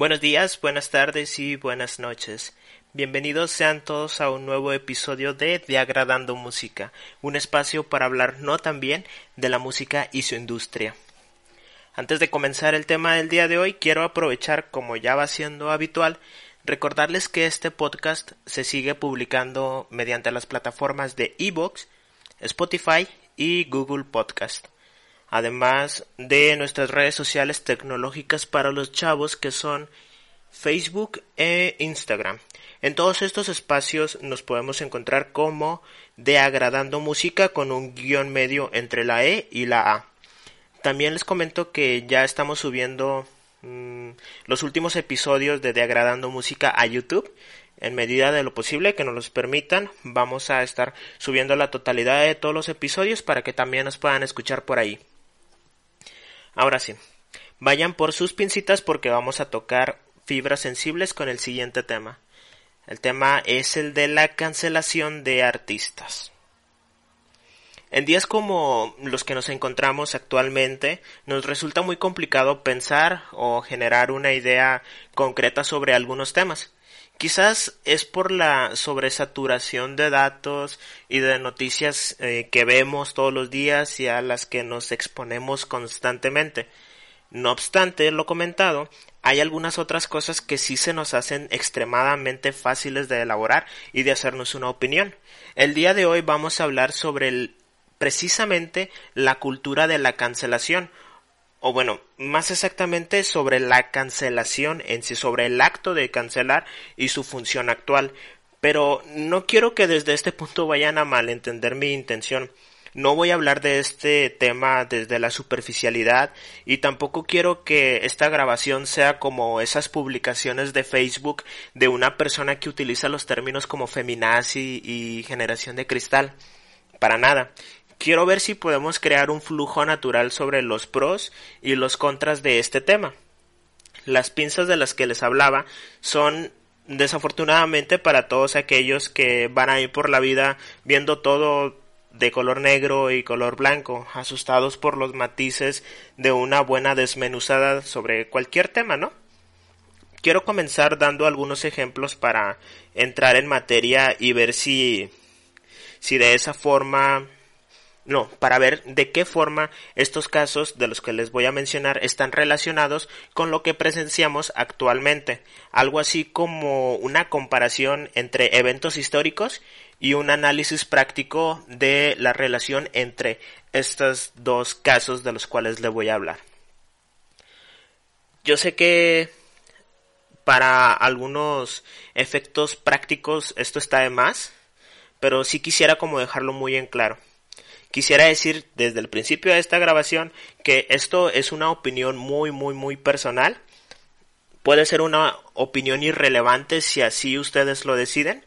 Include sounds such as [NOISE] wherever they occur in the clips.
Buenos días, buenas tardes y buenas noches. Bienvenidos sean todos a un nuevo episodio de De Agradando Música, un espacio para hablar no también de la música y su industria. Antes de comenzar el tema del día de hoy, quiero aprovechar, como ya va siendo habitual, recordarles que este podcast se sigue publicando mediante las plataformas de Evox, Spotify y Google Podcast además de nuestras redes sociales tecnológicas para los chavos que son Facebook e Instagram. En todos estos espacios nos podemos encontrar como de agradando música con un guion medio entre la E y la A. También les comento que ya estamos subiendo mm, los últimos episodios de De agradando música a YouTube. En medida de lo posible que nos los permitan, vamos a estar subiendo la totalidad de todos los episodios para que también nos puedan escuchar por ahí. Ahora sí, vayan por sus pincitas porque vamos a tocar fibras sensibles con el siguiente tema. El tema es el de la cancelación de artistas. En días como los que nos encontramos actualmente, nos resulta muy complicado pensar o generar una idea concreta sobre algunos temas. Quizás es por la sobresaturación de datos y de noticias eh, que vemos todos los días y a las que nos exponemos constantemente. No obstante, lo comentado, hay algunas otras cosas que sí se nos hacen extremadamente fáciles de elaborar y de hacernos una opinión. El día de hoy vamos a hablar sobre precisamente la cultura de la cancelación o bueno, más exactamente sobre la cancelación en sí, sobre el acto de cancelar y su función actual. Pero no quiero que desde este punto vayan a malentender mi intención. No voy a hablar de este tema desde la superficialidad y tampoco quiero que esta grabación sea como esas publicaciones de Facebook de una persona que utiliza los términos como feminazi y generación de cristal. Para nada quiero ver si podemos crear un flujo natural sobre los pros y los contras de este tema. Las pinzas de las que les hablaba son desafortunadamente para todos aquellos que van a ir por la vida viendo todo de color negro y color blanco, asustados por los matices de una buena desmenuzada sobre cualquier tema, ¿no? Quiero comenzar dando algunos ejemplos para entrar en materia y ver si si de esa forma no, para ver de qué forma estos casos de los que les voy a mencionar están relacionados con lo que presenciamos actualmente, algo así como una comparación entre eventos históricos y un análisis práctico de la relación entre estos dos casos de los cuales les voy a hablar. Yo sé que para algunos efectos prácticos esto está de más, pero sí quisiera como dejarlo muy en claro. Quisiera decir desde el principio de esta grabación que esto es una opinión muy, muy, muy personal. Puede ser una opinión irrelevante si así ustedes lo deciden.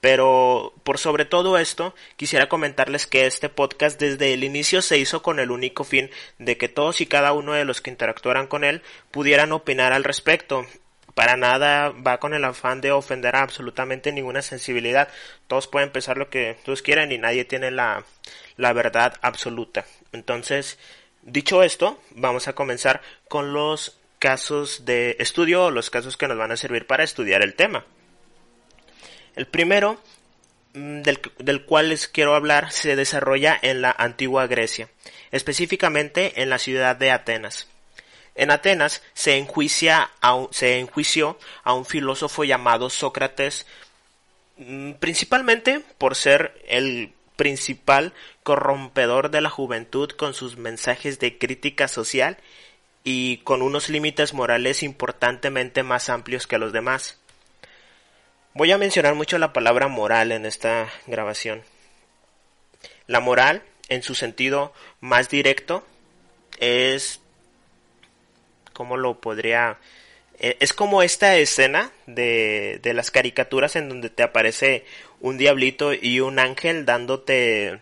Pero por sobre todo esto, quisiera comentarles que este podcast desde el inicio se hizo con el único fin de que todos y cada uno de los que interactuaran con él pudieran opinar al respecto para nada va con el afán de ofender a absolutamente ninguna sensibilidad. Todos pueden pensar lo que todos quieran y nadie tiene la, la verdad absoluta. Entonces, dicho esto, vamos a comenzar con los casos de estudio o los casos que nos van a servir para estudiar el tema. El primero mm, del, del, cual les quiero hablar se desarrolla en la antigua Grecia, específicamente en la ciudad de Atenas. En Atenas se, enjuicia se enjuició a un filósofo llamado Sócrates, mm, principalmente por ser el principal corrompedor de la juventud con sus mensajes de crítica social y con unos límites morales importantemente más amplios que los demás. Voy a mencionar mucho la palabra moral en esta grabación. La moral, en su sentido más directo, es cómo lo podría... Eh, es como esta escena de, de las caricaturas en donde te aparece un diablito y un ángel dándote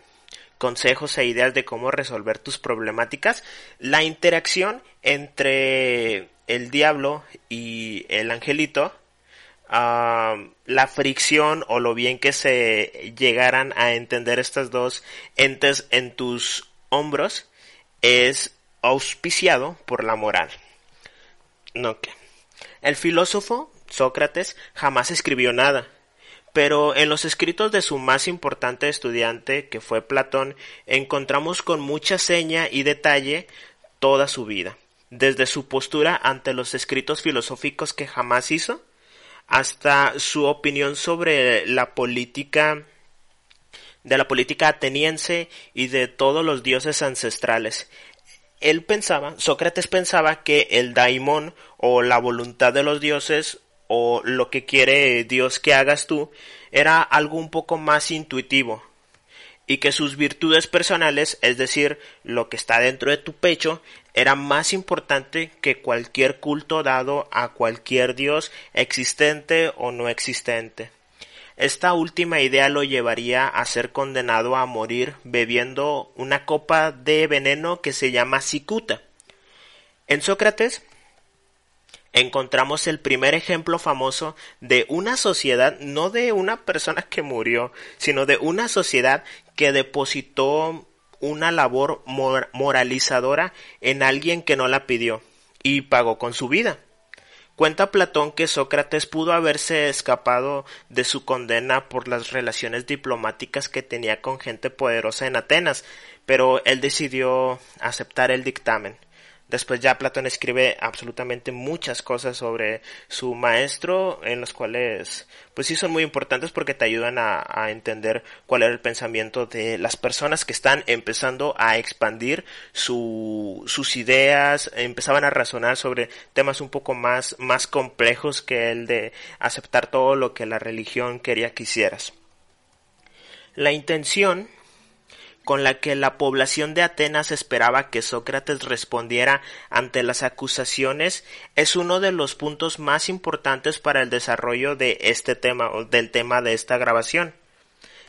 consejos e ideas de cómo resolver tus problemáticas. La interacción entre el diablo y el angelito, ah, la fricción o lo bien que se llegaran a entender estas dos entes en tus hombros es auspiciado por la moral. El filósofo, Sócrates, jamás escribió nada, pero en los escritos de su más importante estudiante, que fue Platón, encontramos con mucha seña y detalle toda su vida, desde su postura ante los escritos filosóficos que jamás hizo, hasta su opinión sobre la política de la política ateniense y de todos los dioses ancestrales. Él pensaba, Sócrates pensaba que el daimon o la voluntad de los dioses o lo que quiere Dios que hagas tú era algo un poco más intuitivo y que sus virtudes personales, es decir, lo que está dentro de tu pecho, era más importante que cualquier culto dado a cualquier dios existente o no existente. Esta última idea lo llevaría a ser condenado a morir bebiendo una copa de veneno que se llama cicuta. En Sócrates encontramos el primer ejemplo famoso de una sociedad, no de una persona que murió, sino de una sociedad que depositó una labor moralizadora en alguien que no la pidió y pagó con su vida. Cuenta Platón que Sócrates pudo haberse escapado de su condena por las relaciones diplomáticas que tenía con gente poderosa en Atenas, pero él decidió aceptar el dictamen. Después ya Platón escribe absolutamente muchas cosas sobre su maestro, en los cuales, pues sí son muy importantes porque te ayudan a, entender cuál era el pensamiento de las personas que están empezando a expandir sus ideas, empezaban a razonar sobre temas un poco más, más complejos que el de aceptar todo lo que la religión quería que hicieras. La intención con la que la población de Atenas esperaba que Sócrates respondiera ante las acusaciones es uno de los puntos más importantes para el desarrollo de este tema o del tema de esta grabación,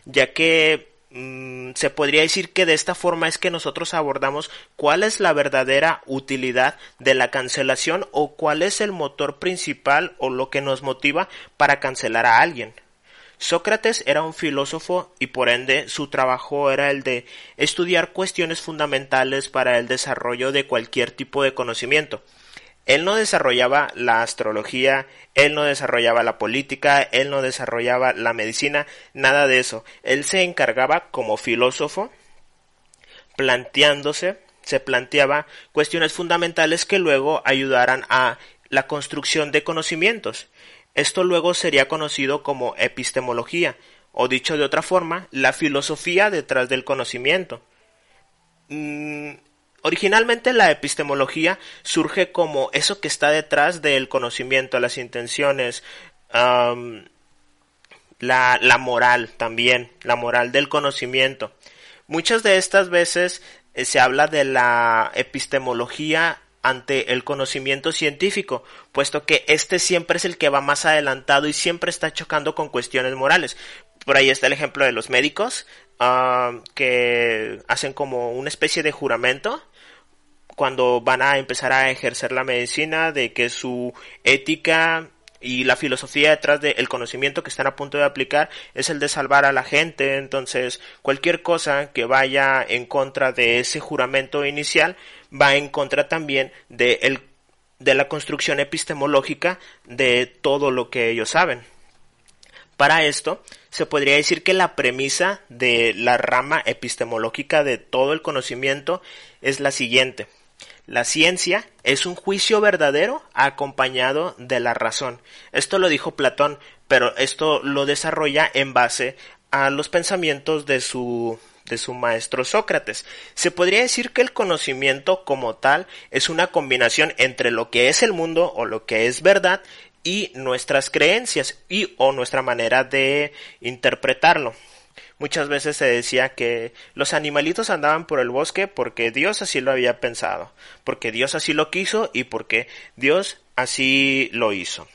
ya que mm, se podría decir que de esta forma es que nosotros abordamos cuál es la verdadera utilidad de la cancelación o cuál es el motor principal o lo que nos motiva para cancelar a alguien. Sócrates era un filósofo y por ende su trabajo era el de estudiar cuestiones fundamentales para el desarrollo de cualquier tipo de conocimiento. Él no desarrollaba la astrología, él no desarrollaba la política, él no desarrollaba la medicina, nada de eso. Él se encargaba como filósofo planteándose, se planteaba cuestiones fundamentales que luego ayudaran a la construcción de conocimientos. Esto luego sería conocido como epistemología, o dicho de otra forma, la filosofía detrás del conocimiento. Mm, originalmente la epistemología surge como eso que está detrás del conocimiento, las intenciones, la, la moral también, la moral del conocimiento. Muchas de estas veces eh, se habla de la epistemología ante el conocimiento científico, puesto que este siempre es el que va más adelantado y siempre está chocando con cuestiones morales. Por ahí está el ejemplo de los médicos, ah, que hacen como una especie de juramento cuando van a empezar a ejercer la medicina, de que su ética y la filosofía detrás del conocimiento que están a punto de aplicar es el de salvar a la gente. Entonces, cualquier cosa que vaya en contra de ese juramento inicial va en contra también de, el, de la construcción epistemológica de todo lo que ellos saben. Para esto, se podría decir que la premisa de la rama epistemológica de todo el conocimiento es la siguiente. La ciencia es un juicio verdadero acompañado de la razón. Esto lo dijo Platón, pero esto lo desarrolla en base a los pensamientos de su de su maestro Sócrates. Se podría decir que el conocimiento como tal es una combinación entre lo que es el mundo o lo que es verdad y nuestras creencias y o nuestra manera de interpretarlo. Muchas veces se decía que los animalitos andaban por el bosque porque Dios así lo había pensado, porque Dios así lo quiso y porque Dios así lo hizo.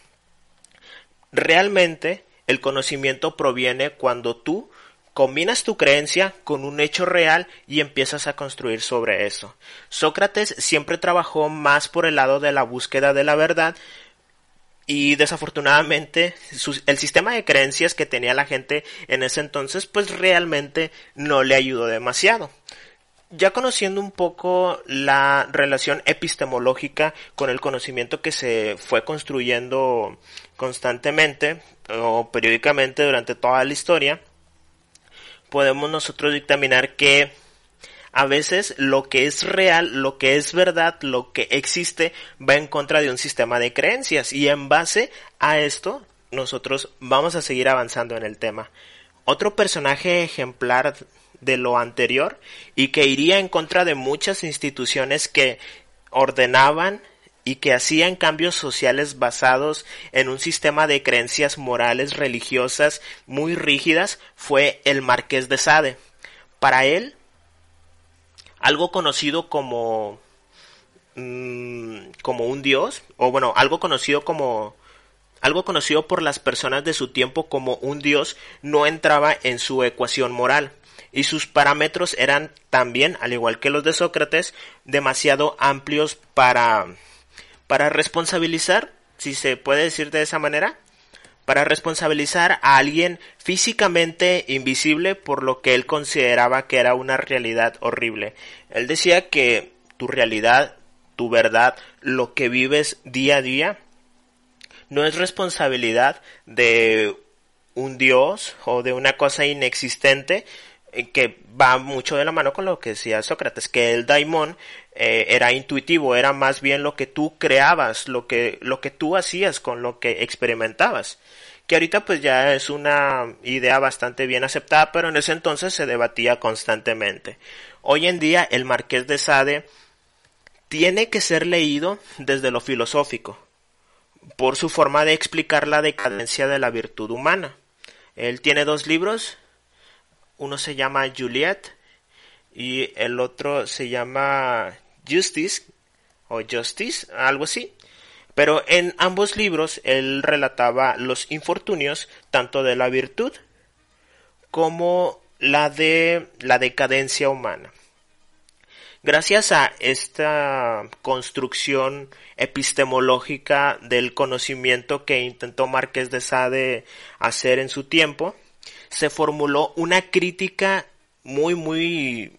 Realmente el conocimiento proviene cuando tú combinas tu creencia con un hecho real y empiezas a construir sobre eso. Sócrates siempre trabajó más por el lado de la búsqueda de la verdad, y desafortunadamente el sistema de creencias que tenía la gente en ese entonces pues realmente no le ayudó demasiado. ya conociendo un poco la relación epistemológica con el conocimiento que se fue construyendo constantemente o periódicamente durante toda la historia, podemos nosotros dictaminar que a veces lo que es real, lo que es verdad, lo que existe va en contra de un sistema de creencias y en base a esto nosotros vamos a seguir avanzando en el tema. Otro personaje ejemplar de lo anterior y que iría en contra de muchas instituciones que ordenaban y que hacían cambios sociales basados en un sistema de creencias morales religiosas muy rígidas fue el marqués de Sade. Para él, algo conocido como mm, como un dios o bueno algo conocido como algo conocido por las personas de su tiempo como un dios no entraba en su ecuación moral y sus parámetros eran también, al igual que los de Sócrates, demasiado amplios para, para responsabilizar, si se puede decir de esa manera, para responsabilizar a alguien físicamente invisible por lo que él consideraba que era una realidad horrible. Él decía que tu realidad, tu verdad, lo que vives día a día, no es responsabilidad de un dios o de una cosa inexistente, eh, que va mucho de la mano con lo que decía Sócrates, que el daimon eh, era intuitivo, era más bien lo que tú creabas, lo que, lo que tú hacías con lo que experimentabas. Que ahorita pues ya es una idea bastante bien aceptada, pero en ese entonces se debatía constantemente. Hoy en día el Marqués de Sade tiene que ser leído desde lo filosófico, por su forma de explicar la decadencia de la virtud humana. Él tiene dos libros, uno se llama Juliet y el otro se llama Justice o Justice, algo así. Pero en ambos libros él relataba los infortunios tanto de la virtud como la de la decadencia humana. Gracias a esta construcción epistemológica del conocimiento que intentó Marqués de Sade hacer en su tiempo, se formuló una crítica muy, muy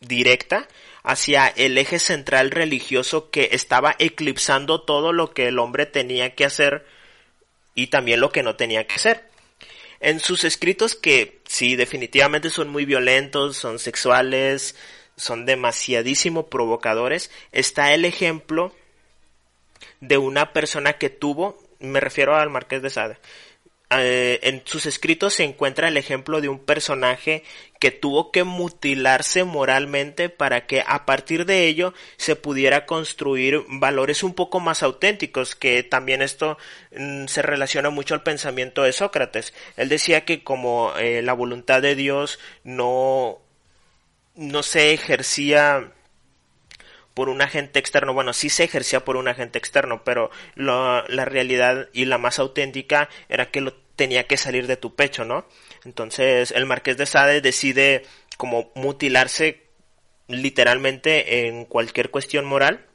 directa hacia el eje central religioso que estaba eclipsando todo lo que el hombre tenía que hacer y también lo que no tenía que hacer. En sus escritos que sí definitivamente son muy violentos, son sexuales, son demasiadísimo provocadores, está el ejemplo de una persona que tuvo, me refiero al Marqués de Sade, eh, en sus escritos se encuentra el ejemplo de un personaje que tuvo que mutilarse moralmente para que a partir de ello se pudiera construir valores un poco más auténticos, que también esto mm, se relaciona mucho al pensamiento de Sócrates. Él decía que como eh, la voluntad de Dios no, no se ejercía por un agente externo. Bueno, sí se ejercía por un agente externo, pero la realidad y la más auténtica era que lo tenía que salir de tu pecho, ¿no? Entonces el marqués de Sade decide como mutilarse literalmente en cualquier cuestión moral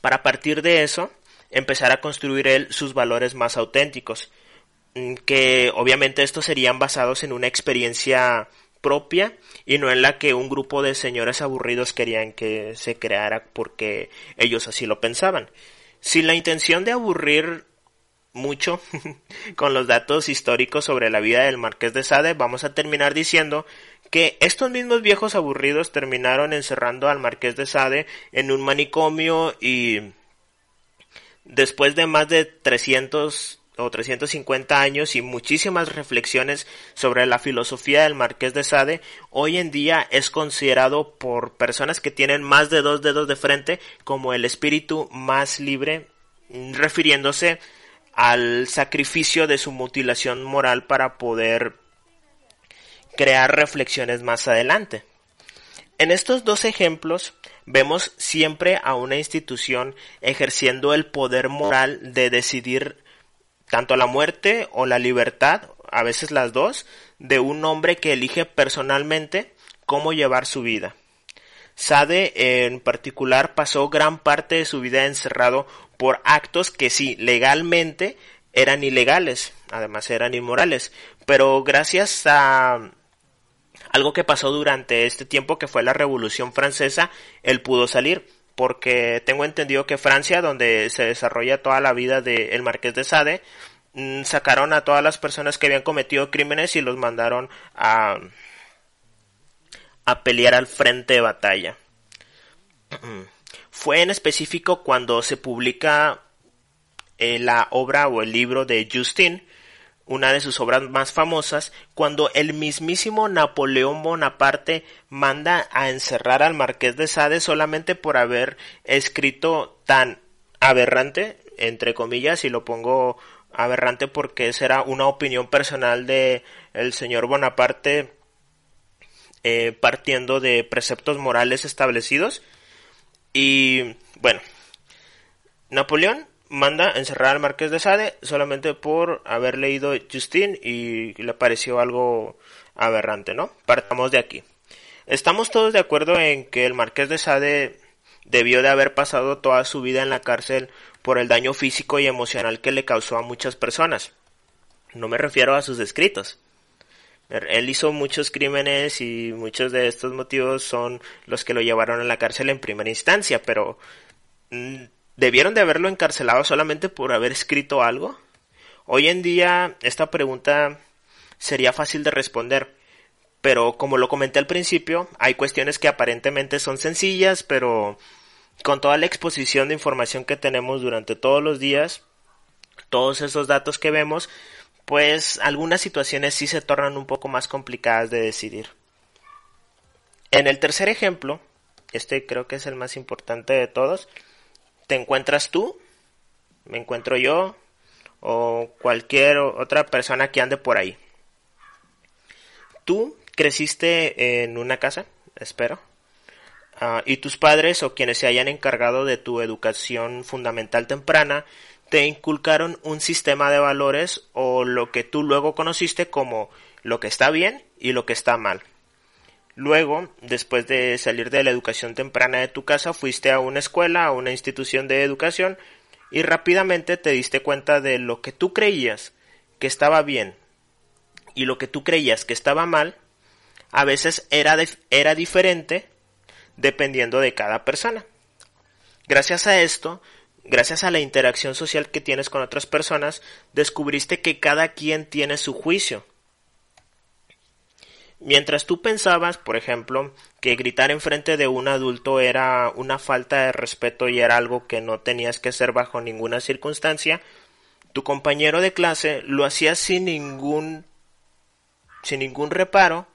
para partir de eso empezar a construir él sus valores más auténticos mm, que obviamente estos serían basados en una experiencia propia y no en la que un grupo de señores aburridos querían que se creara porque ellos así lo pensaban. Sin la intención de aburrir mucho [LAUGHS] con los datos históricos sobre la vida del Marqués de Sade, vamos a terminar diciendo que estos mismos viejos aburridos terminaron encerrando al Marqués de Sade en un manicomio y después de más de 300 o 350 años y muchísimas reflexiones sobre la filosofía del Marqués de Sade, hoy en día es considerado por personas que tienen más de dos dedos de frente como el espíritu más libre, refiriéndose al sacrificio de su mutilación moral para poder crear reflexiones más adelante. En estos dos ejemplos vemos siempre a una institución ejerciendo el poder moral de decidir tanto la muerte o la libertad, a veces las dos, de un hombre que elige personalmente cómo llevar su vida. Sade en particular pasó gran parte de su vida encerrado por actos que sí, legalmente eran ilegales, además eran inmorales, pero gracias a, algo que pasó durante este tiempo que fue la Revolución Francesa, él pudo salir porque tengo entendido que Francia, donde se desarrolla toda la vida del Marqués de Sade, mm, sacaron a todas las personas que habían cometido crímenes y los mandaron a, a pelear al frente de batalla. Fue en específico cuando se publica eh, la obra o el libro de Justin, una de sus obras más famosas, cuando el mismísimo Napoleón Bonaparte manda a encerrar al marqués de Sade solamente por haber escrito tan aberrante, entre comillas, y lo pongo aberrante porque esa era una opinión personal de el señor Bonaparte eh, partiendo de preceptos morales establecidos y bueno Napoleón manda encerrar al marqués de Sade solamente por haber leído Justin y le pareció algo aberrante, ¿no? Partamos de aquí. Estamos todos de acuerdo en que el marqués de Sade debió de haber pasado toda su vida en la cárcel por el daño físico y emocional que le causó a muchas personas. No me refiero a sus escritos. Él hizo muchos crímenes y muchos de estos motivos son los que lo llevaron a la cárcel en primera instancia, pero mm, ¿Debieron de haberlo encarcelado solamente por haber escrito algo? Hoy en día esta pregunta sería fácil de responder, pero como lo comenté al principio, hay cuestiones que aparentemente son sencillas, pero con toda la exposición de información que tenemos durante todos los días, todos esos datos que vemos, pues algunas situaciones sí se tornan un poco más complicadas de decidir. En el tercer ejemplo, este creo que es el más importante de todos, te encuentras tú, me encuentro yo o cualquier otra persona que ande por ahí. Tú creciste en una casa, espero, ah, y tus padres o quienes se hayan encargado de tu educación fundamental temprana te inculcaron un sistema de valores o lo que tú luego conociste como lo que está bien y lo que está mal. Luego, después de salir de la educación temprana de tu casa, fuiste a una escuela, a una institución de educación, y rápidamente te diste cuenta de lo que tú creías que estaba bien y lo que tú creías que estaba mal, a veces era, era diferente dependiendo de cada persona. Gracias a esto, gracias a la interacción social que tienes con otras personas, descubriste que cada quien tiene su juicio Mientras tú pensabas, por ejemplo, que gritar enfrente de un adulto era una falta de respeto y era algo que no tenías que hacer bajo ninguna circunstancia, tu compañero de clase lo hacía sin ningún sin ningún reparo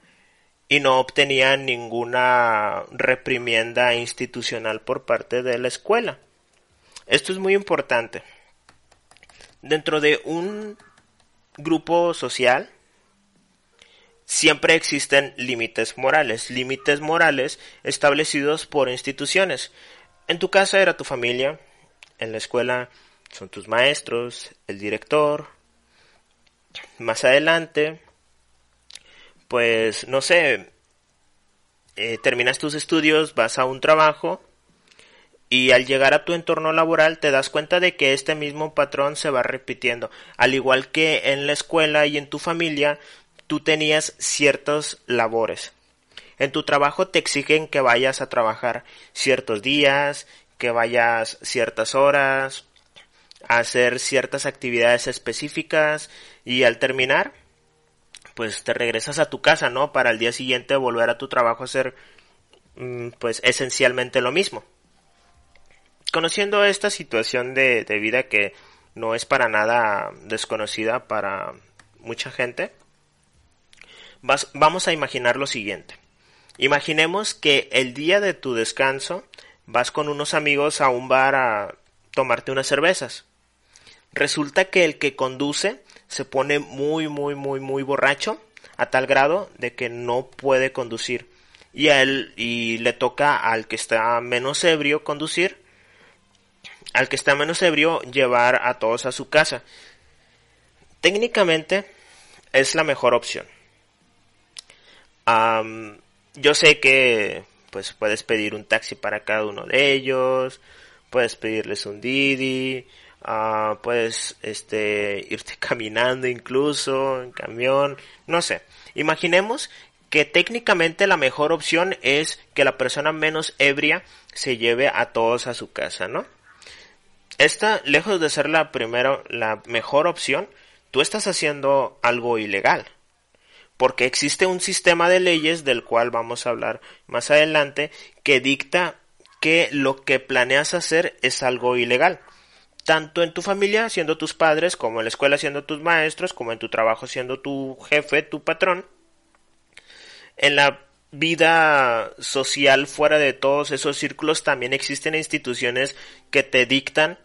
y no obtenía ninguna reprimienda institucional por parte de la escuela. Esto es muy importante. Dentro de un grupo social, siempre existen límites morales, límites morales establecidos por instituciones. En tu casa era tu familia, en la escuela son tus maestros, el director. Más adelante, pues no sé, eh, terminas tus estudios, vas a un trabajo y al llegar a tu entorno laboral te das cuenta de que este mismo patrón se va repitiendo. Al igual que en la escuela y en tu familia, tú tenías ciertas labores. En tu trabajo te exigen que vayas a trabajar ciertos días, que vayas ciertas horas, a hacer ciertas actividades específicas y al terminar, pues te regresas a tu casa, ¿no? Para el día siguiente volver a tu trabajo a hacer, mm, pues esencialmente lo mismo. Conociendo esta situación de, vida que no es para nada desconocida para mucha gente, vamos a imaginar lo siguiente. Imaginemos que el día de tu descanso vas con unos amigos a un bar a tomarte unas cervezas. Resulta que el que conduce se pone muy, muy, muy, muy borracho a tal grado de que no puede conducir. Y a él, y le toca al que está menos ebrio conducir, al que está menos ebrio llevar a todos a su casa. Técnicamente es la mejor opción yo sé que pues puedes pedir un taxi para cada uno de ellos, puedes pedirles un Didi, uh, puedes este irte [LAUGHS] caminando incluso en camión, no sé. Imaginemos que técnicamente la mejor opción es que la persona menos ebria se lleve a todos a su casa, ¿no? Esta, lejos de ser la primera, la mejor opción, tú estás haciendo algo ilegal. Porque existe un sistema de leyes del cual vamos a hablar más adelante que dicta que lo que planeas hacer es algo ilegal. Tanto en tu familia siendo tus padres, como en la escuela siendo tus maestros, como en tu trabajo siendo tu jefe, tu patrón. En la vida social fuera de todos esos círculos también existen instituciones que te dictan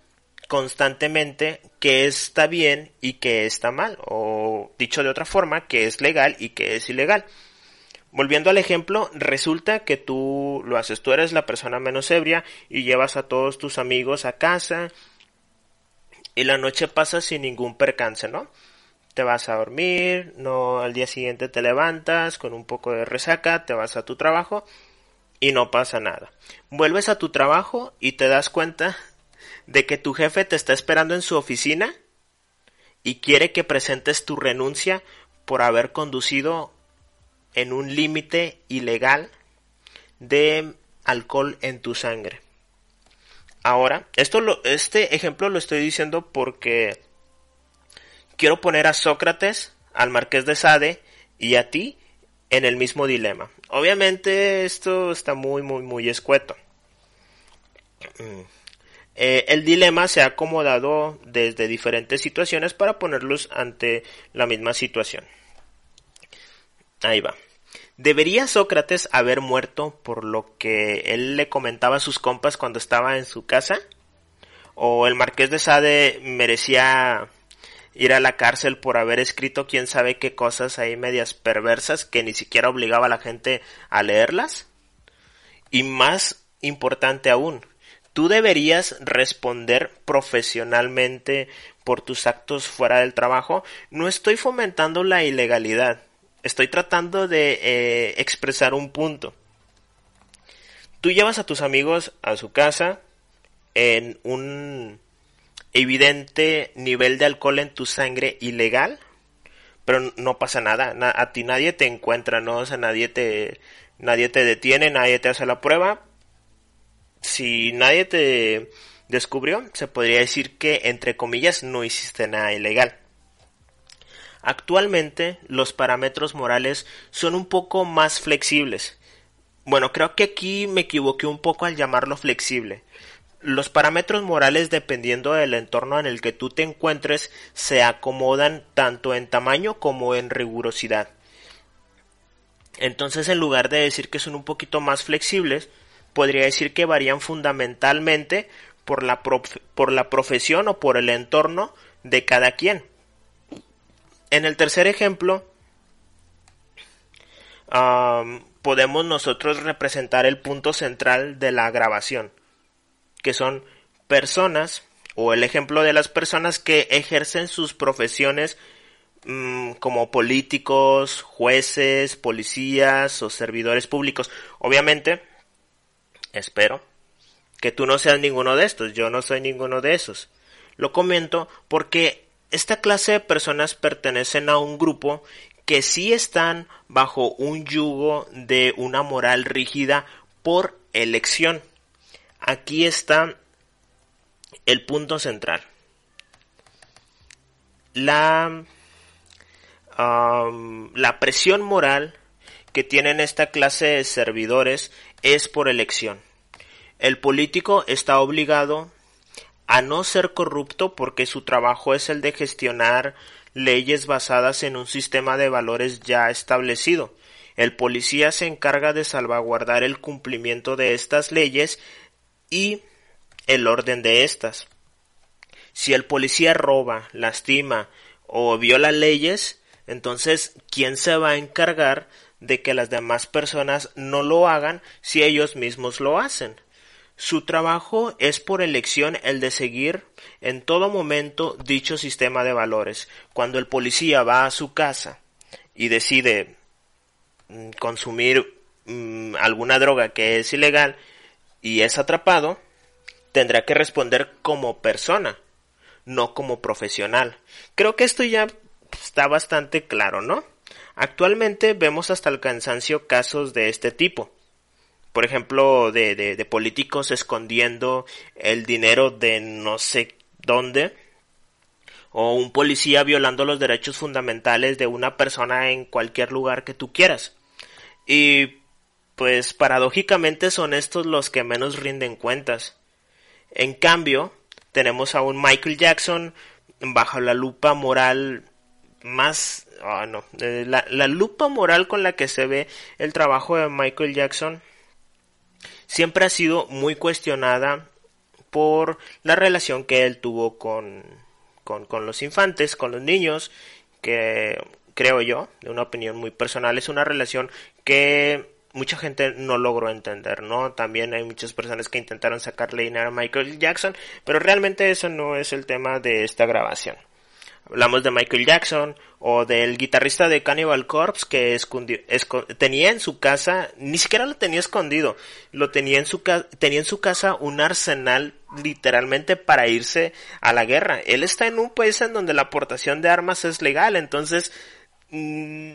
constantemente que está bien y que está mal, o dicho de otra forma, que es legal y que es ilegal. Volviendo al ejemplo, resulta que tú lo haces, tú eres la persona menos ebria y llevas a todos tus amigos a casa y la noche pasa sin ningún percance, ¿no? Te vas a dormir, no al día siguiente te levantas con un poco de resaca, te vas a tu trabajo y no pasa nada. Vuelves a tu trabajo y te das cuenta de que tu jefe te está esperando en su oficina y quiere que presentes tu renuncia por haber conducido en un límite ilegal de alcohol en tu sangre. Ahora, esto lo, este ejemplo lo estoy diciendo porque quiero poner a Sócrates, al marqués de Sade y a ti en el mismo dilema. Obviamente esto está muy, muy, muy escueto. Mm. Eh, el dilema se ha acomodado desde diferentes situaciones para ponerlos ante la misma situación. Ahí va. ¿Debería Sócrates haber muerto por lo que él le comentaba a sus compas cuando estaba en su casa? ¿O el marqués de Sade merecía ir a la cárcel por haber escrito quién sabe qué cosas ahí medias perversas que ni siquiera obligaba a la gente a leerlas? Y más importante aún, tú deberías responder profesionalmente por tus actos fuera del trabajo. No estoy fomentando la ilegalidad. Estoy tratando de eh, expresar un punto. Tú llevas a tus amigos a su casa en un evidente nivel de alcohol en tu sangre ilegal, pero no pasa nada. a ti nadie te encuentra, no, o nadie te, nadie te detiene, nadie te hace la prueba, si nadie te descubrió, se podría decir que, entre comillas, no hiciste nada ilegal. Actualmente los parámetros morales son un poco más flexibles. Bueno, creo que aquí me equivoqué un poco al llamarlo flexible. Los parámetros morales, dependiendo del entorno en el que tú te encuentres, se acomodan tanto en tamaño como en rigurosidad. Entonces, en lugar de decir que son un poquito más flexibles, podría decir que varían fundamentalmente por la, por la profesión o por el entorno de cada quien. En el tercer ejemplo, podemos nosotros representar el punto central de la grabación, que son personas, o el ejemplo de las personas que ejercen sus profesiones mm, como políticos, jueces, policías o servidores públicos. Obviamente, espero, que tú no seas ninguno de estos, yo no soy ninguno de esos. Lo comento porque esta clase de personas pertenecen a un grupo que sí están bajo un yugo de una moral rígida por elección. Aquí está el punto central. La, la presión moral que tienen esta clase de servidores es por elección. El político está obligado a no ser corrupto porque su trabajo es el de gestionar leyes basadas en un sistema de valores ya establecido. El policía se encarga de salvaguardar el cumplimiento de estas leyes y el orden de estas. Si el policía roba, lastima o viola leyes, entonces ¿quién se va a encargar de que las demás personas no lo hagan si ellos mismos lo hacen. Su trabajo es por elección el de seguir en todo momento dicho sistema de valores. Cuando el policía va a su casa y decide mm, consumir mm, alguna droga que es ilegal y es atrapado, tendrá que responder como persona, no como profesional. Creo que esto ya está bastante claro, ¿no? Actualmente vemos hasta el cansancio casos de este tipo. Por ejemplo, de, políticos escondiendo el dinero de no sé dónde. O un policía violando los derechos fundamentales de una persona en cualquier lugar que tú quieras. Y pues paradójicamente son estos los que menos rinden cuentas. En cambio, tenemos a un Michael Jackson bajo la lupa moral más Ah, no. La, la, lupa moral con la que se ve el trabajo de Michael Jackson siempre ha sido muy cuestionada por la relación que él tuvo con, con, con los infantes, con los niños, que creo yo, de una opinión muy personal, es una relación que mucha gente no logró entender, ¿no? También hay muchas personas que intentaron sacarle dinero a Michael Jackson, pero realmente eso no es el tema de esta grabación. Hablamos de Michael Jackson o del guitarrista de Cannibal Corpse que escondió, tenía en su casa, ni siquiera lo tenía escondido, lo tenía en su tenía en su casa un arsenal literalmente para irse a la guerra. Él está en un país en donde la aportación de armas es legal, entonces mm,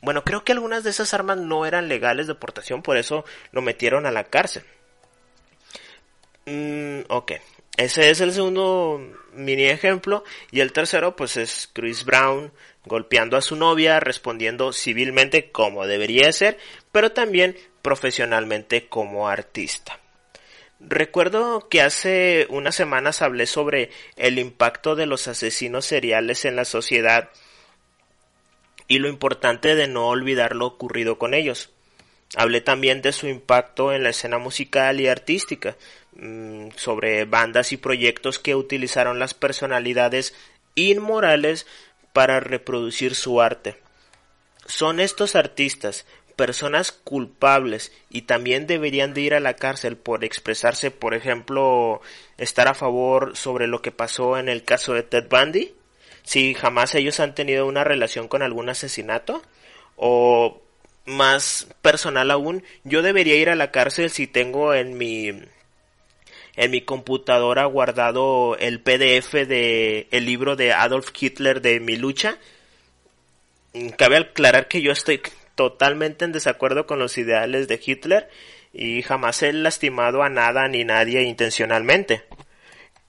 bueno, creo que algunas de esas armas no eran legales de aportación, por eso lo metieron a la cárcel. Mm, ok, ese es el segundo mini ejemplo. Y el tercero, pues es Chris Brown golpeando a su novia, respondiendo civilmente como debería ser, pero también profesionalmente como artista. Recuerdo que hace unas semanas hablé sobre el impacto de los asesinos seriales en la sociedad y lo importante de no olvidar lo ocurrido con ellos. Hablé también de su impacto en la escena musical y artística, mm, sobre bandas y proyectos que utilizaron las personalidades inmorales para reproducir su arte. Son estos artistas, personas culpables y también deberían de ir a la cárcel por expresarse, por ejemplo, estar a favor sobre lo que pasó en el caso de Ted Bundy, si jamás ellos han tenido una relación con algún asesinato, o más personal aún, yo debería ir a la cárcel si tengo en mi en mi computadora guardado el PDF de el libro de Adolf Hitler de mi lucha. Cabe aclarar que yo estoy totalmente en desacuerdo con los ideales de Hitler y jamás he lastimado a nada ni nadie intencionalmente.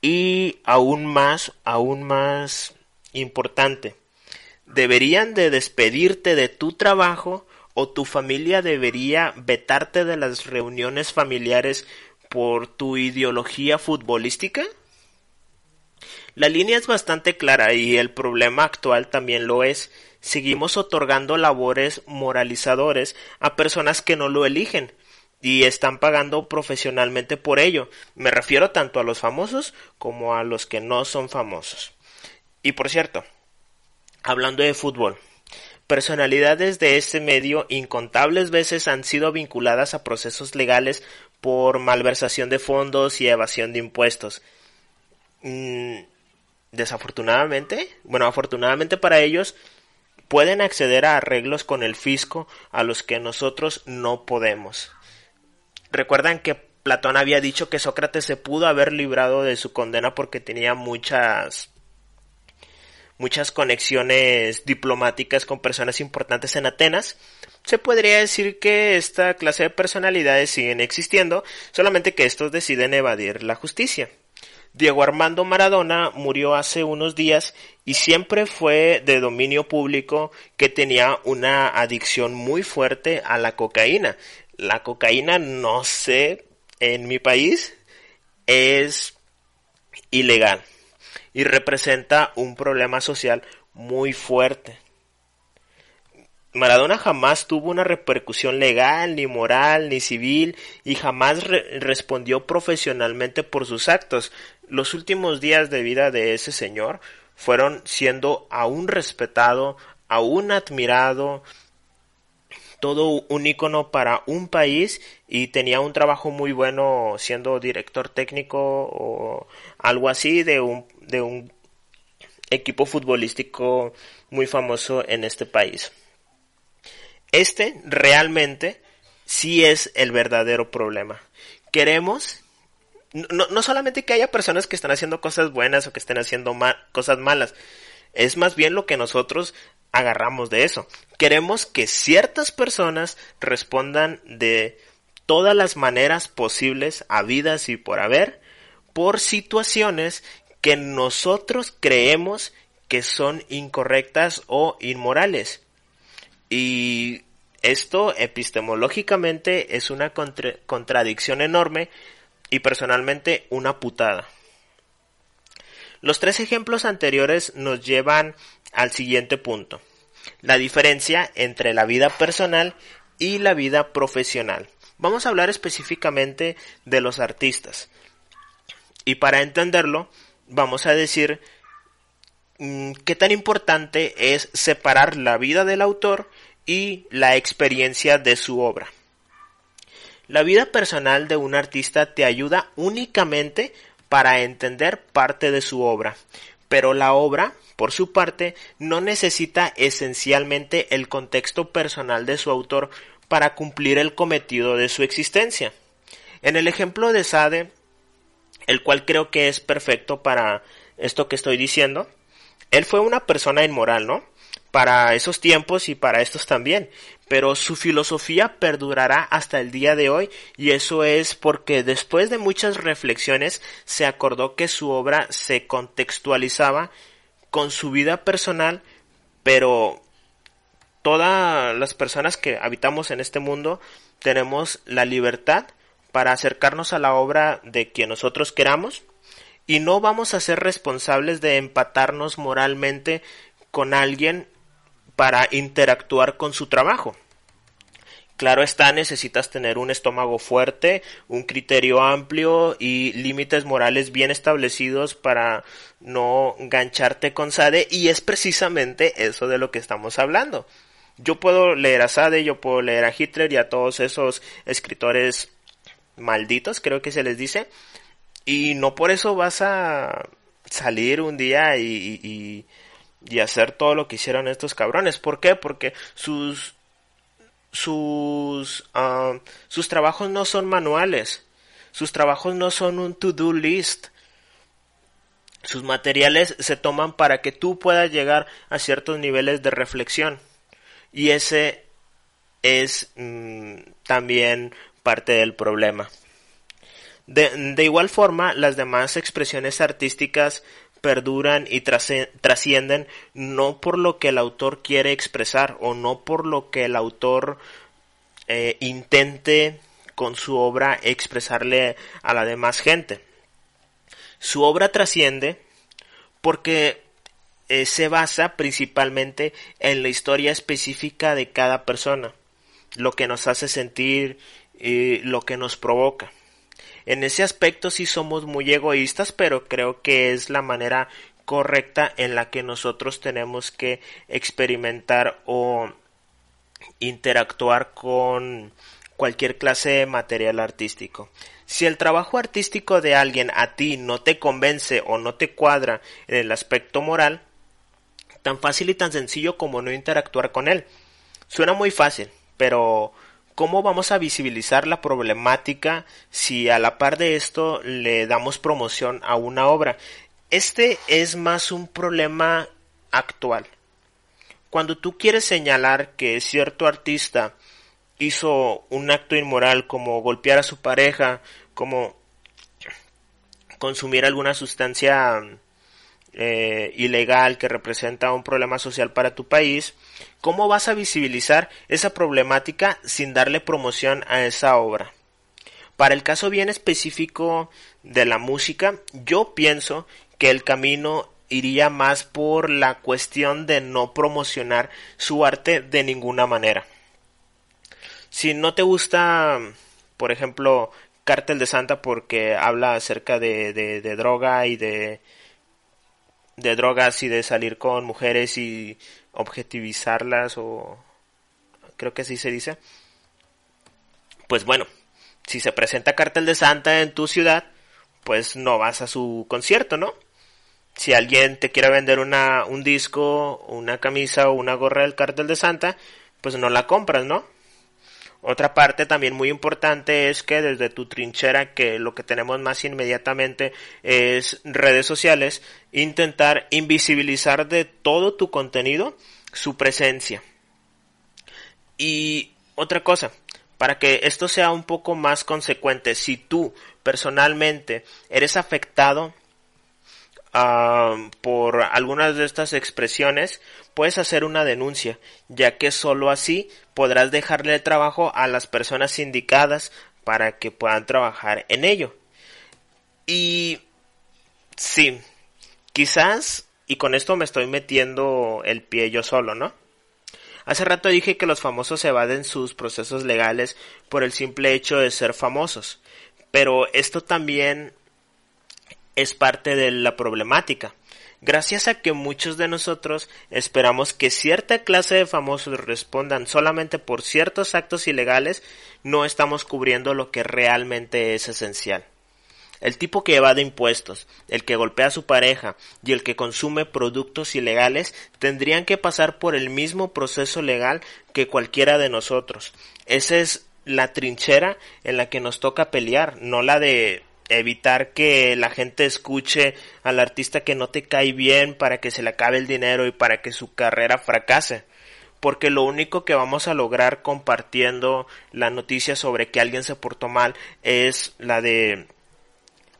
Y aún más, aún más importante, deberían de despedirte de tu trabajo o tu familia debería vetarte de las reuniones familiares por tu ideología futbolística? La línea es bastante clara y el problema actual también lo es. Seguimos otorgando labores moralizadores a personas que no lo eligen y están pagando profesionalmente por ello. Me refiero tanto a los famosos como a los que no son famosos. Y por cierto, hablando de fútbol, Personalidades de este medio incontables veces han sido vinculadas a procesos legales por malversación de fondos y evasión de impuestos. Mm, desafortunadamente, bueno, afortunadamente para ellos, pueden acceder a arreglos con el fisco a los que nosotros no podemos. Recuerdan que Platón había dicho que Sócrates se pudo haber librado de su condena porque tenía muchas muchas conexiones diplomáticas con personas importantes en Atenas, se podría decir que esta clase de personalidades siguen existiendo, solamente que estos deciden evadir la justicia. Diego Armando Maradona murió hace unos días y siempre fue de dominio público que tenía una adicción muy fuerte a la cocaína. La cocaína, no sé, en mi país es ilegal y representa un problema social muy fuerte. Maradona jamás tuvo una repercusión legal, ni moral, ni civil, y jamás respondió profesionalmente por sus actos. Los últimos días de vida de ese señor fueron siendo aún respetado, aún admirado, todo un ícono para un país y tenía un trabajo muy bueno siendo director técnico o algo así de un, de un equipo futbolístico muy famoso en este país. Este realmente sí es el verdadero problema. Queremos no, no solamente que haya personas que están haciendo cosas buenas o que estén haciendo cosas malas, es más bien lo que nosotros agarramos de eso. queremos que ciertas personas respondan de todas las maneras posibles, habidas y por haber, por situaciones que nosotros creemos que son incorrectas o inmorales. Y esto epistemológicamente es una contradicción enorme y personalmente una putada. Los tres ejemplos anteriores nos llevan al siguiente punto. La diferencia entre la vida personal y la vida profesional. Vamos a hablar específicamente de los artistas. Y para entenderlo, vamos a decir mm, qué tan importante es separar la vida del autor y la experiencia de su obra. La vida personal de un artista te ayuda únicamente para entender parte de su obra, pero la obra, por su parte, no necesita esencialmente el contexto personal de su autor para cumplir el cometido de su existencia. En el ejemplo de Sade, el cual creo que es perfecto para esto que estoy diciendo, él fue una persona inmoral, ¿no? Para esos tiempos y para estos también, pero su filosofía perdurará hasta el día de hoy y eso es porque después de muchas reflexiones se acordó que su obra se contextualizaba con su vida personal, pero todas las personas que habitamos en este mundo tenemos la libertad para acercarnos a la obra de quien nosotros queramos y no vamos a ser responsables de empatarnos moralmente con alguien para interactuar con su trabajo. Claro está, necesitas tener un estómago fuerte, un criterio amplio y límites morales bien establecidos para no gancharte con Sade y es precisamente eso de lo que estamos hablando. Yo puedo leer a Sade, yo puedo leer a Hitler y a todos esos escritores malditos, creo que se les dice, y no por eso vas a salir un día y, y, hacer todo lo que hicieron estos cabrones. ¿Por qué? Porque sus sus ah, sus trabajos no son manuales, sus trabajos no son un to-do list. Sus materiales se toman para que tú puedas llegar a ciertos niveles de reflexión. Y ese es mm, también parte del problema. De, igual forma, las demás expresiones artísticas perduran y trascienden no por lo que el autor quiere expresar o no por lo que el autor eh, intente con su obra expresarle a la demás gente. Su obra trasciende porque eh, se basa principalmente en la historia específica de cada persona, lo que nos hace sentir y lo que nos provoca. En ese aspecto sí somos muy egoístas, pero creo que es la manera correcta en la que nosotros tenemos que experimentar o interactuar con cualquier clase de material artístico. Si el trabajo artístico de alguien a ti no te convence o no te cuadra en el aspecto moral, tan fácil y tan sencillo como no interactuar con él. Suena muy fácil, pero ¿cómo vamos a visibilizar la problemática si a la par de esto le damos promoción a una obra? Este es más un problema actual. Cuando tú quieres señalar que cierto artista hizo un acto inmoral como golpear a su pareja, como consumir alguna sustancia eh, ilegal que representa un problema social para tu país, ¿cómo vas a visibilizar esa problemática sin darle promoción a esa obra? Para el caso bien específico de la música, yo pienso que el camino iría más por la cuestión de no promocionar su arte de ninguna manera. Si no te gusta, por ejemplo, Cártel de Santa porque habla acerca de, de droga y de de drogas y de salir con mujeres y objetivizarlas o creo que así se dice. Pues bueno, si se presenta Cartel de Santa en tu ciudad, pues no vas a su concierto, ¿no? Si alguien te quiere vender una, un disco, una camisa o una gorra del Cartel de Santa, pues no la compras, ¿no? Otra parte también muy importante es que desde tu trinchera, que lo que tenemos más inmediatamente es redes sociales, intentar invisibilizar de todo tu contenido su presencia. Y otra cosa, para que esto sea un poco más consecuente, si tú personalmente eres afectado uh, por algunas de estas expresiones, puedes hacer una denuncia, ya que solo así podrás dejarle el trabajo a las personas indicadas para que puedan trabajar en ello. Y sí, quizás, y con esto me estoy metiendo el pie yo solo, ¿no? Hace rato dije que los famosos evaden sus procesos legales por el simple hecho de ser famosos, pero esto también es parte de la problemática. Gracias a que muchos de nosotros esperamos que cierta clase de famosos respondan solamente por ciertos actos ilegales, no estamos cubriendo lo que realmente es esencial. El tipo que evade impuestos, el que golpea a su pareja y el que consume productos ilegales tendrían que pasar por el mismo proceso legal que cualquiera de nosotros. Esa es la trinchera en la que nos toca pelear, no la de evitar que la gente escuche al artista que no te cae bien para que se le acabe el dinero y para que su carrera fracase. Porque lo único que vamos a lograr compartiendo la noticia sobre que alguien se portó mal es la de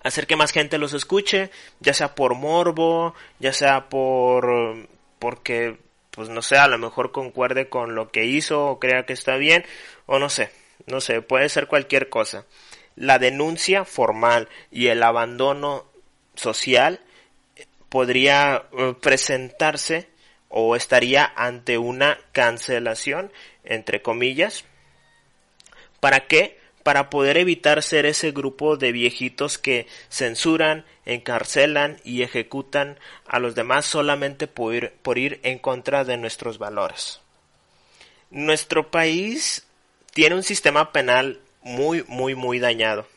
hacer que más gente los escuche, ya sea por morbo, ya sea por porque pues no sé, a lo mejor concuerde con lo que hizo o crea que está bien o no sé, no sé, puede ser cualquier cosa la denuncia formal y el abandono social podría eh, presentarse o estaría ante una cancelación, entre comillas. ¿Para qué? Para poder evitar ser ese grupo de viejitos que censuran, encarcelan y ejecutan a los demás solamente por ir, por ir en contra de nuestros valores. Nuestro país tiene un sistema penal muy, muy, muy dañado.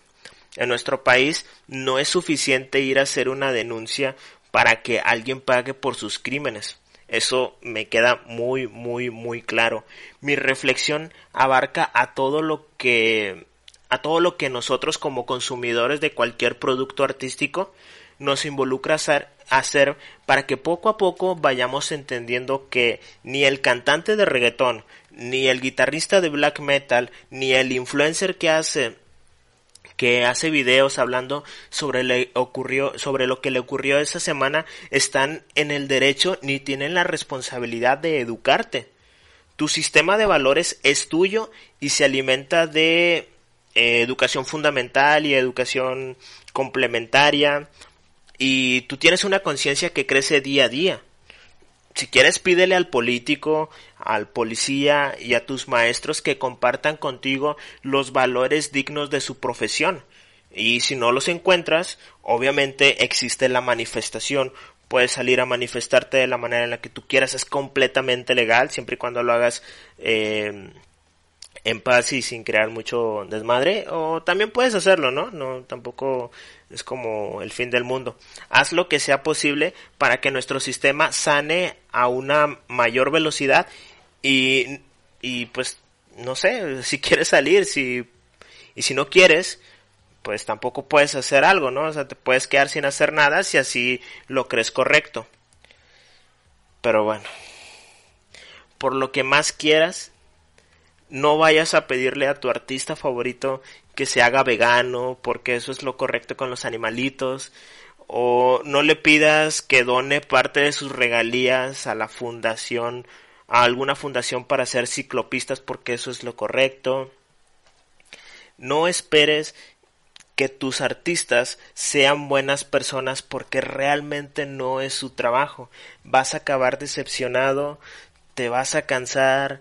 En nuestro país no es suficiente ir a hacer una denuncia para que alguien pague por sus crímenes. Eso me queda muy, muy, muy claro. Mi reflexión abarca a todo lo que a todo lo que nosotros como consumidores de cualquier producto artístico nos involucra hacer, hacer para que poco a poco vayamos entendiendo que ni el cantante de reggaetón, ni el guitarrista de black metal, ni el influencer que hace que hace videos hablando sobre, le ocurrió, sobre lo que le ocurrió esa semana están en el derecho ni tienen la responsabilidad de educarte. Tu sistema de valores es tuyo y se alimenta de eh, educación fundamental y educación complementaria y tú tienes una conciencia que crece día a día si quieres pídele al político, al policía y a tus maestros que compartan contigo los valores dignos de su profesión. Y si no los encuentras, obviamente existe la manifestación. Puedes salir a manifestarte de la manera en la que tú quieras. Es completamente legal, siempre y cuando lo hagas eh, en paz y sin crear mucho desmadre. O también puedes hacerlo, ¿no? No, tampoco es como el fin del mundo. Haz lo que sea posible para que nuestro sistema sane a una mayor velocidad y, y pues no sé, si quieres salir, si y si no quieres, pues tampoco puedes hacer algo, ¿no? O sea, te puedes quedar sin hacer nada si así lo crees correcto. Pero bueno, por lo que más quieras, no vayas a pedirle a tu artista favorito que se haga vegano, porque eso es lo correcto con los animalitos, o no le pidas que done parte de sus regalías a la fundación, a alguna fundación para ser ciclopistas, porque eso es lo correcto. No esperes que tus artistas sean buenas personas porque realmente no es su trabajo. Vas a acabar decepcionado, te vas a cansar,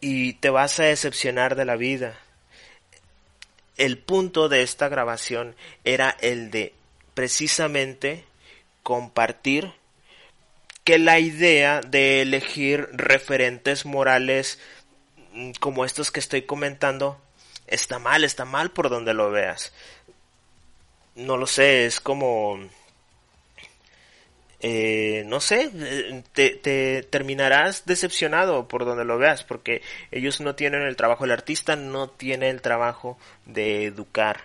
y te vas a decepcionar de la vida. El punto de esta grabación era el de precisamente compartir que la idea de elegir referentes morales mm, como estos que estoy comentando está mal, está mal por donde lo veas. No lo sé, es como eh, no sé, eh, te, terminarás decepcionado por donde lo veas, porque ellos no tienen el trabajo, el artista no tiene el trabajo de educar,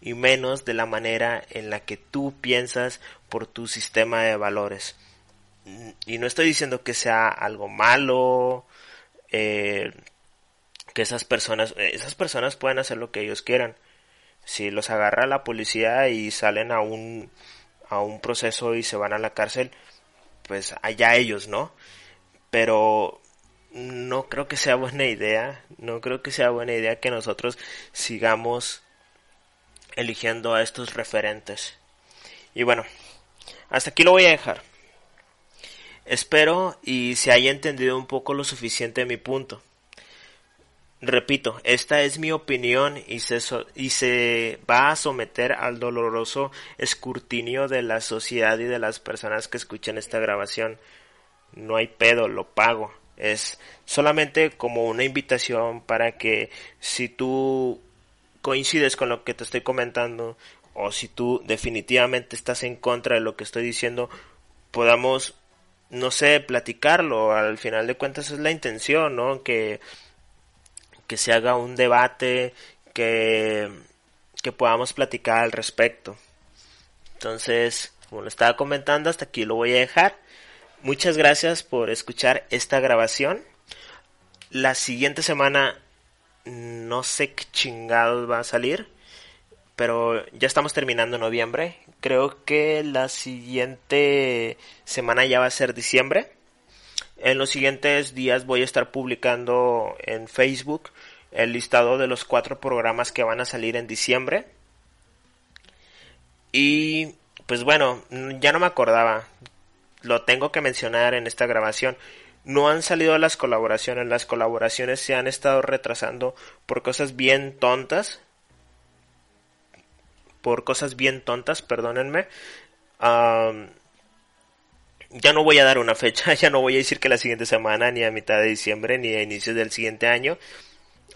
y menos de la manera en la que tú piensas por tu sistema de valores. Y no estoy diciendo que sea algo malo, eh, que esas personas, esas personas pueden hacer lo que ellos quieran. Si los agarra la policía y salen a un, a un proceso y se van a la cárcel, pues allá ellos, ¿no? Pero no creo que sea buena idea, no creo que sea buena idea que nosotros sigamos eligiendo a estos referentes. Y bueno, hasta aquí lo voy a dejar. Espero y se haya entendido un poco lo suficiente mi punto. Repito, esta es mi opinión y se, y se va a someter al doloroso escrutinio de la sociedad y de las personas que escuchan esta grabación. No hay pedo, lo pago. Es solamente como una invitación para que si tú coincides con lo que te estoy comentando o si tú definitivamente estás en contra de lo que estoy diciendo, podamos, no sé, platicarlo. Al final de cuentas es la intención, ¿no? Que que se haga un debate, que, que podamos platicar al respecto. Entonces, como lo estaba comentando, hasta aquí lo voy a dejar. Muchas gracias por escuchar esta grabación. La siguiente semana no sé qué chingados va a salir, pero ya estamos terminando noviembre. Creo que la siguiente semana ya va a ser diciembre. En los siguientes días voy a estar publicando en Facebook el listado de los cuatro programas que van a salir en diciembre. Y pues bueno, ya no me acordaba. Lo tengo que mencionar en esta grabación. No han salido las colaboraciones. Las colaboraciones se han estado retrasando por cosas bien tontas. Por cosas bien tontas, perdónenme ya no voy a dar una fecha, [LAUGHS] ya no voy a decir que la siguiente semana, ni a mitad de diciembre, ni a inicios del siguiente año.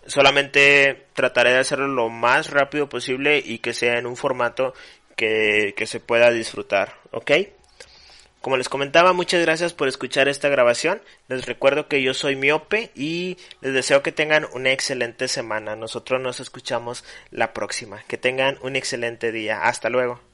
Solamente trataré de hacerlo lo más rápido posible y que sea en un formato que, que se pueda disfrutar, ¿ok? Como les comentaba, muchas gracias por escuchar esta grabación. Les recuerdo que yo soy miope y les deseo que tengan una excelente semana. Nosotros nos escuchamos la próxima. Que tengan un excelente día. Hasta luego.